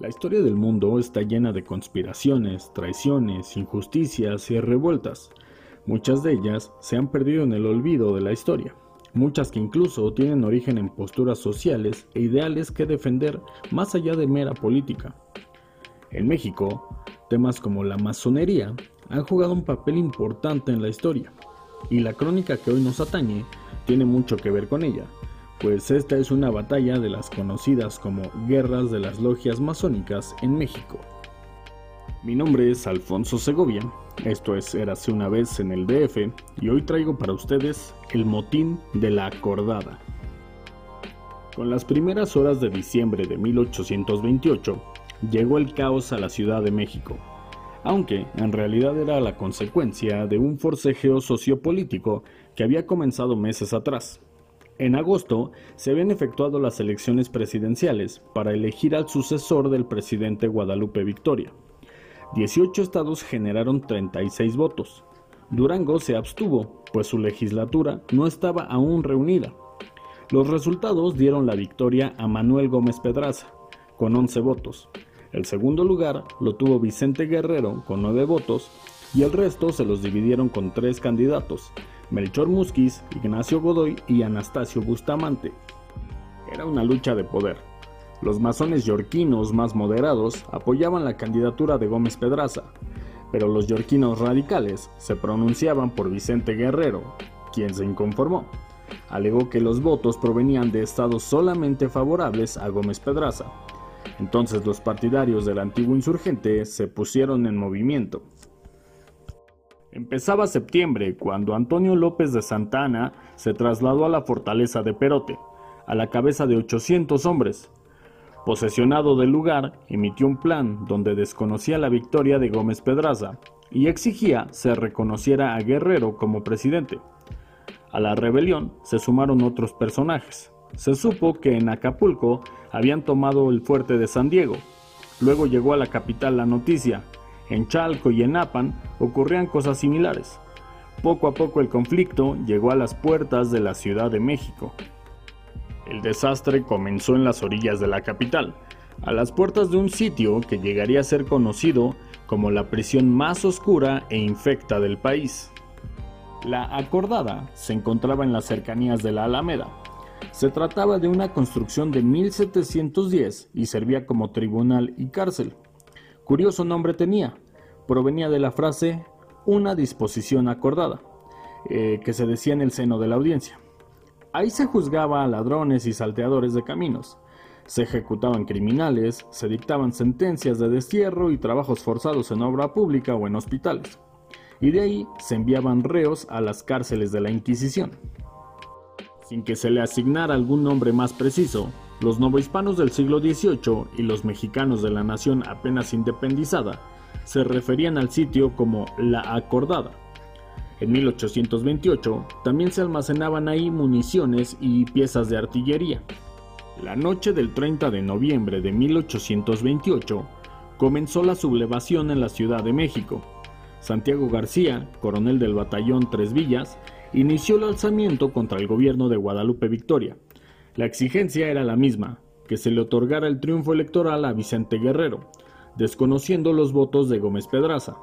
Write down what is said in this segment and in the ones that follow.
La historia del mundo está llena de conspiraciones, traiciones, injusticias y revueltas. Muchas de ellas se han perdido en el olvido de la historia, muchas que incluso tienen origen en posturas sociales e ideales que defender más allá de mera política. En México, temas como la masonería han jugado un papel importante en la historia, y la crónica que hoy nos atañe tiene mucho que ver con ella, pues esta es una batalla de las conocidas como guerras de las logias masónicas en México. Mi nombre es Alfonso Segovia, esto es Érase una vez en el DF y hoy traigo para ustedes el motín de la acordada. Con las primeras horas de diciembre de 1828, llegó el caos a la Ciudad de México, aunque en realidad era la consecuencia de un forcejeo sociopolítico que había comenzado meses atrás. En agosto se habían efectuado las elecciones presidenciales para elegir al sucesor del presidente Guadalupe Victoria. 18 estados generaron 36 votos. Durango se abstuvo, pues su legislatura no estaba aún reunida. Los resultados dieron la victoria a Manuel Gómez Pedraza, con 11 votos. El segundo lugar lo tuvo Vicente Guerrero, con 9 votos, y el resto se los dividieron con tres candidatos, Melchor Musquiz, Ignacio Godoy y Anastasio Bustamante. Era una lucha de poder. Los masones yorquinos más moderados apoyaban la candidatura de Gómez Pedraza, pero los yorquinos radicales se pronunciaban por Vicente Guerrero, quien se inconformó. Alegó que los votos provenían de estados solamente favorables a Gómez Pedraza. Entonces los partidarios del antiguo insurgente se pusieron en movimiento. Empezaba septiembre cuando Antonio López de Santana se trasladó a la fortaleza de Perote, a la cabeza de 800 hombres. Posesionado del lugar, emitió un plan donde desconocía la victoria de Gómez Pedraza y exigía se reconociera a Guerrero como presidente. A la rebelión se sumaron otros personajes. Se supo que en Acapulco habían tomado el fuerte de San Diego. Luego llegó a la capital la noticia en Chalco y en Apan ocurrían cosas similares. Poco a poco el conflicto llegó a las puertas de la Ciudad de México. El desastre comenzó en las orillas de la capital, a las puertas de un sitio que llegaría a ser conocido como la prisión más oscura e infecta del país. La acordada se encontraba en las cercanías de la Alameda. Se trataba de una construcción de 1710 y servía como tribunal y cárcel. Curioso nombre tenía. Provenía de la frase una disposición acordada, eh, que se decía en el seno de la audiencia. Ahí se juzgaba a ladrones y salteadores de caminos. Se ejecutaban criminales, se dictaban sentencias de destierro y trabajos forzados en obra pública o en hospitales. Y de ahí se enviaban reos a las cárceles de la Inquisición. Sin que se le asignara algún nombre más preciso, los novohispanos del siglo XVIII y los mexicanos de la nación apenas independizada se referían al sitio como la Acordada. En 1828 también se almacenaban ahí municiones y piezas de artillería. La noche del 30 de noviembre de 1828 comenzó la sublevación en la Ciudad de México. Santiago García, coronel del batallón Tres Villas, inició el alzamiento contra el gobierno de Guadalupe Victoria, la exigencia era la misma, que se le otorgara el triunfo electoral a Vicente Guerrero, desconociendo los votos de Gómez Pedraza.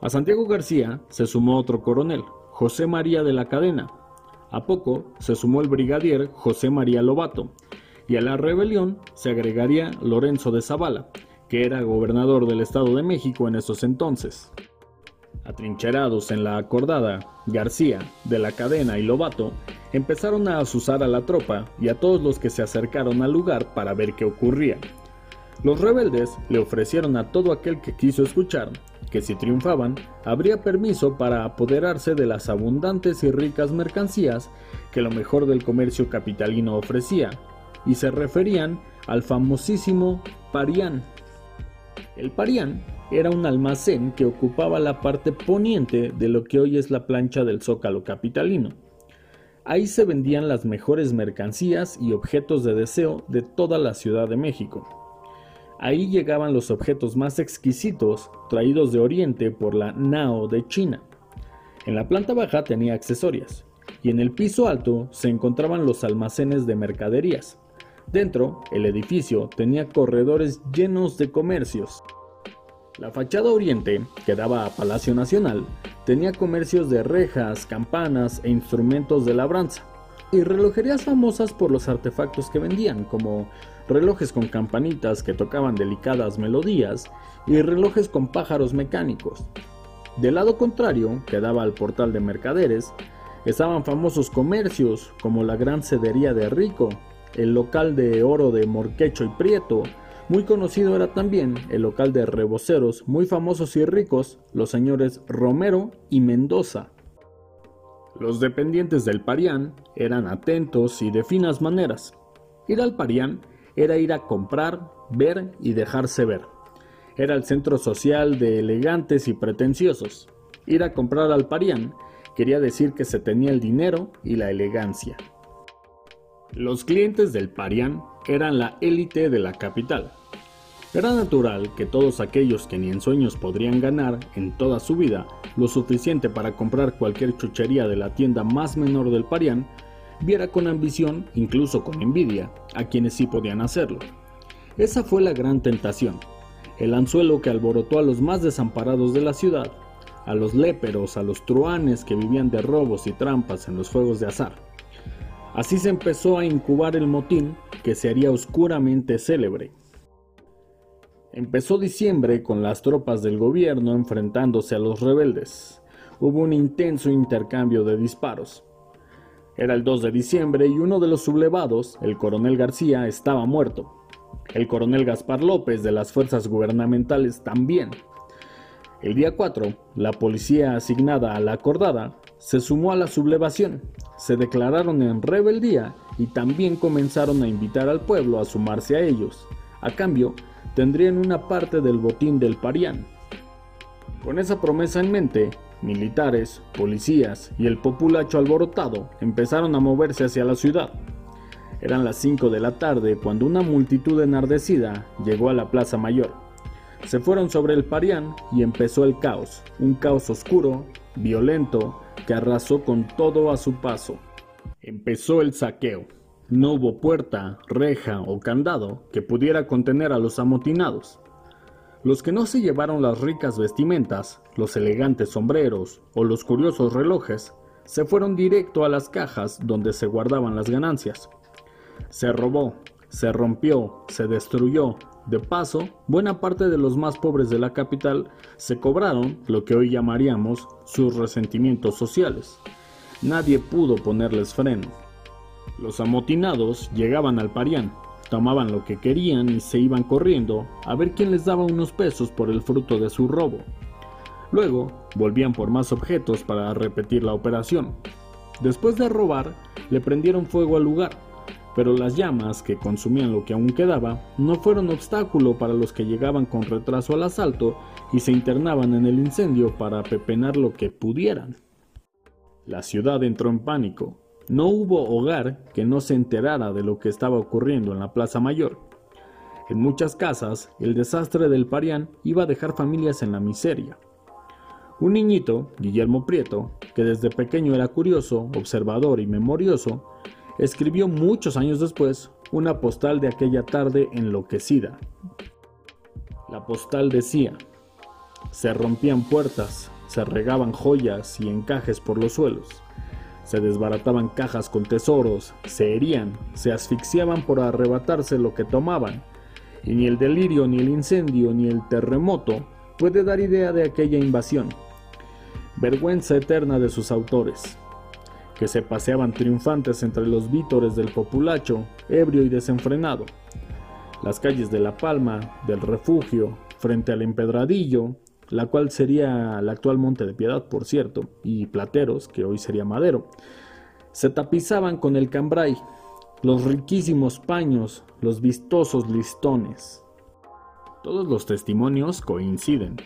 A Santiago García se sumó otro coronel, José María de la Cadena. A poco se sumó el brigadier José María Lobato, y a la rebelión se agregaría Lorenzo de Zavala, que era gobernador del Estado de México en esos entonces. Atrincherados en la acordada, García, de la Cadena y Lobato empezaron a asusar a la tropa y a todos los que se acercaron al lugar para ver qué ocurría. Los rebeldes le ofrecieron a todo aquel que quiso escuchar que si triunfaban, habría permiso para apoderarse de las abundantes y ricas mercancías que lo mejor del comercio capitalino ofrecía, y se referían al famosísimo Parián. El Parián era un almacén que ocupaba la parte poniente de lo que hoy es la plancha del Zócalo capitalino. Ahí se vendían las mejores mercancías y objetos de deseo de toda la Ciudad de México. Ahí llegaban los objetos más exquisitos traídos de Oriente por la Nao de China. En la planta baja tenía accesorias y en el piso alto se encontraban los almacenes de mercaderías. Dentro, el edificio tenía corredores llenos de comercios. La fachada oriente, que daba a Palacio Nacional, tenía comercios de rejas, campanas e instrumentos de labranza, y relojerías famosas por los artefactos que vendían, como relojes con campanitas que tocaban delicadas melodías y relojes con pájaros mecánicos. Del lado contrario, que daba al portal de mercaderes, estaban famosos comercios como la Gran Cedería de Rico, el local de oro de Morquecho y Prieto, muy conocido era también el local de reboceros muy famosos y ricos, los señores Romero y Mendoza. Los dependientes del Parián eran atentos y de finas maneras. Ir al Parián era ir a comprar, ver y dejarse ver. Era el centro social de elegantes y pretenciosos. Ir a comprar al Parián quería decir que se tenía el dinero y la elegancia. Los clientes del Parián eran la élite de la capital. Era natural que todos aquellos que ni en sueños podrían ganar en toda su vida lo suficiente para comprar cualquier chuchería de la tienda más menor del Parián, viera con ambición, incluso con envidia, a quienes sí podían hacerlo. Esa fue la gran tentación, el anzuelo que alborotó a los más desamparados de la ciudad, a los léperos, a los truanes que vivían de robos y trampas en los juegos de azar. Así se empezó a incubar el motín que se haría oscuramente célebre. Empezó diciembre con las tropas del gobierno enfrentándose a los rebeldes. Hubo un intenso intercambio de disparos. Era el 2 de diciembre y uno de los sublevados, el coronel García, estaba muerto. El coronel Gaspar López de las fuerzas gubernamentales también. El día 4, la policía asignada a la acordada se sumó a la sublevación, se declararon en rebeldía y también comenzaron a invitar al pueblo a sumarse a ellos. A cambio, tendrían una parte del botín del Parián. Con esa promesa en mente, militares, policías y el populacho alborotado empezaron a moverse hacia la ciudad. Eran las 5 de la tarde cuando una multitud enardecida llegó a la Plaza Mayor. Se fueron sobre el Parián y empezó el caos, un caos oscuro, violento, que arrasó con todo a su paso. Empezó el saqueo. No hubo puerta, reja o candado que pudiera contener a los amotinados. Los que no se llevaron las ricas vestimentas, los elegantes sombreros o los curiosos relojes, se fueron directo a las cajas donde se guardaban las ganancias. Se robó, se rompió, se destruyó. De paso, buena parte de los más pobres de la capital se cobraron lo que hoy llamaríamos sus resentimientos sociales. Nadie pudo ponerles freno. Los amotinados llegaban al Parián, tomaban lo que querían y se iban corriendo a ver quién les daba unos pesos por el fruto de su robo. Luego volvían por más objetos para repetir la operación. Después de robar, le prendieron fuego al lugar pero las llamas que consumían lo que aún quedaba no fueron obstáculo para los que llegaban con retraso al asalto y se internaban en el incendio para pepenar lo que pudieran. La ciudad entró en pánico. No hubo hogar que no se enterara de lo que estaba ocurriendo en la Plaza Mayor. En muchas casas, el desastre del Parián iba a dejar familias en la miseria. Un niñito, Guillermo Prieto, que desde pequeño era curioso, observador y memorioso, escribió muchos años después una postal de aquella tarde enloquecida. La postal decía, se rompían puertas, se regaban joyas y encajes por los suelos, se desbarataban cajas con tesoros, se herían, se asfixiaban por arrebatarse lo que tomaban, y ni el delirio, ni el incendio, ni el terremoto puede dar idea de aquella invasión. Vergüenza eterna de sus autores que se paseaban triunfantes entre los vítores del populacho, ebrio y desenfrenado. Las calles de La Palma, del Refugio, frente al Empedradillo, la cual sería el actual Monte de Piedad, por cierto, y Plateros, que hoy sería Madero, se tapizaban con el cambray, los riquísimos paños, los vistosos listones. Todos los testimonios coinciden.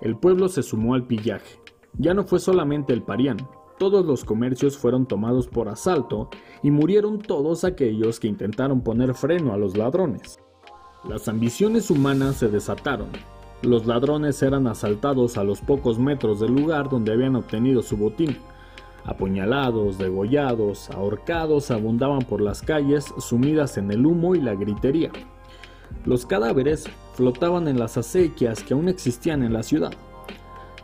El pueblo se sumó al pillaje. Ya no fue solamente el parián, todos los comercios fueron tomados por asalto y murieron todos aquellos que intentaron poner freno a los ladrones. Las ambiciones humanas se desataron. Los ladrones eran asaltados a los pocos metros del lugar donde habían obtenido su botín. Apuñalados, degollados, ahorcados abundaban por las calles sumidas en el humo y la gritería. Los cadáveres flotaban en las acequias que aún existían en la ciudad.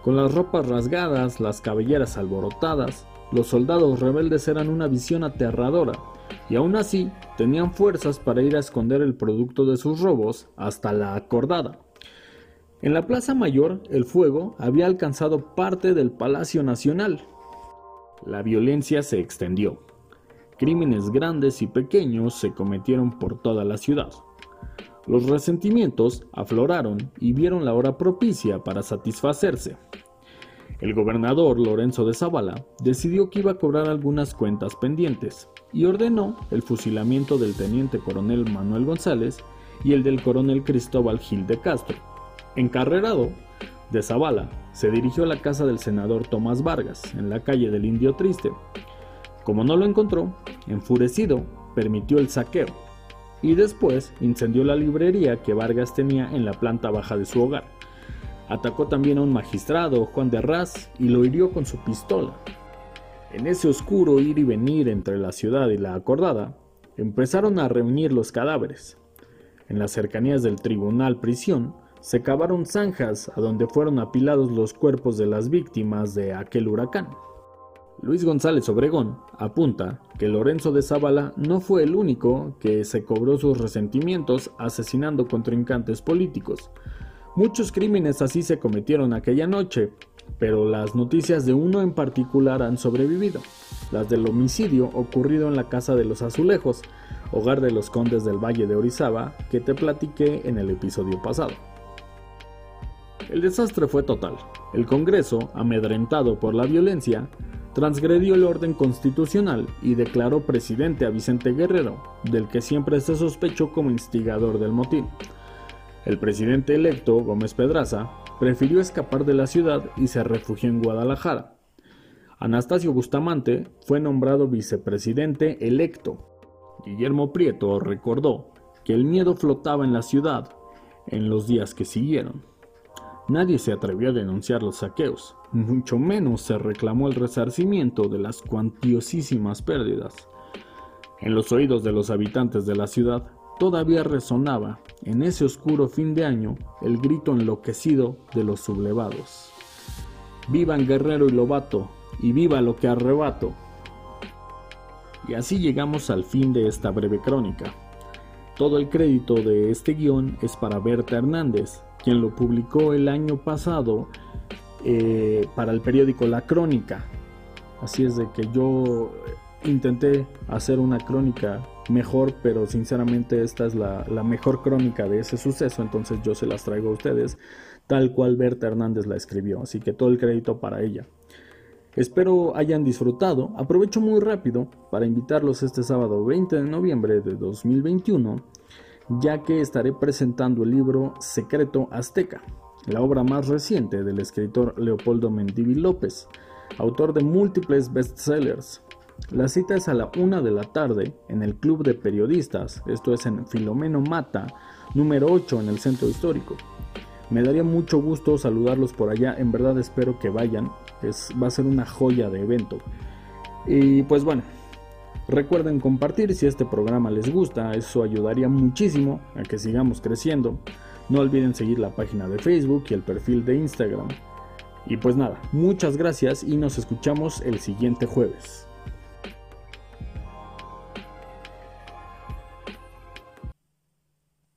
Con las ropas rasgadas, las cabelleras alborotadas, los soldados rebeldes eran una visión aterradora, y aún así tenían fuerzas para ir a esconder el producto de sus robos hasta la acordada. En la Plaza Mayor, el fuego había alcanzado parte del Palacio Nacional. La violencia se extendió. Crímenes grandes y pequeños se cometieron por toda la ciudad. Los resentimientos afloraron y vieron la hora propicia para satisfacerse. El gobernador Lorenzo de Zavala decidió que iba a cobrar algunas cuentas pendientes y ordenó el fusilamiento del teniente coronel Manuel González y el del coronel Cristóbal Gil de Castro. Encarrerado, de Zavala se dirigió a la casa del senador Tomás Vargas, en la calle del Indio Triste. Como no lo encontró, enfurecido, permitió el saqueo y después incendió la librería que Vargas tenía en la planta baja de su hogar. Atacó también a un magistrado, Juan de Arras, y lo hirió con su pistola. En ese oscuro ir y venir entre la ciudad y la acordada, empezaron a reunir los cadáveres. En las cercanías del tribunal prisión, se cavaron zanjas a donde fueron apilados los cuerpos de las víctimas de aquel huracán. Luis González Obregón apunta que Lorenzo de Zavala no fue el único que se cobró sus resentimientos asesinando contrincantes políticos. Muchos crímenes así se cometieron aquella noche, pero las noticias de uno en particular han sobrevivido, las del homicidio ocurrido en la Casa de los Azulejos, hogar de los condes del Valle de Orizaba, que te platiqué en el episodio pasado. El desastre fue total. El Congreso, amedrentado por la violencia, transgredió el orden constitucional y declaró presidente a Vicente Guerrero, del que siempre se sospechó como instigador del motín. El presidente electo, Gómez Pedraza, prefirió escapar de la ciudad y se refugió en Guadalajara. Anastasio Bustamante fue nombrado vicepresidente electo. Guillermo Prieto recordó que el miedo flotaba en la ciudad en los días que siguieron. Nadie se atrevió a denunciar los saqueos, mucho menos se reclamó el resarcimiento de las cuantiosísimas pérdidas. En los oídos de los habitantes de la ciudad todavía resonaba, en ese oscuro fin de año, el grito enloquecido de los sublevados. Vivan Guerrero y Lobato, y viva lo que arrebato. Y así llegamos al fin de esta breve crónica. Todo el crédito de este guion es para Berta Hernández, quien lo publicó el año pasado eh, para el periódico La Crónica. Así es de que yo intenté hacer una crónica mejor, pero sinceramente esta es la, la, mejor crónica de ese suceso, entonces yo se las traigo a ustedes tal cual Berta Hernández la escribió, así que todo el crédito para ella. Espero hayan disfrutado, aprovecho muy rápido para invitarlos este sábado 20 de noviembre de 2021 ya que estaré presentando el libro Secreto Azteca, la obra más reciente del escritor Leopoldo Mendivi López, autor de múltiples bestsellers. La cita es a la una de la tarde en el Club de Periodistas, esto es en Filomeno Mata, número 8 en el Centro Histórico. Me daría mucho gusto saludarlos por allá, en verdad espero que vayan, es, va a ser una joya de evento. Y pues bueno, Recuerden compartir si este programa les gusta, eso ayudaría muchísimo a que sigamos creciendo. No olviden seguir la página de Facebook y el perfil de Instagram. Y pues nada, muchas gracias y nos escuchamos el siguiente jueves.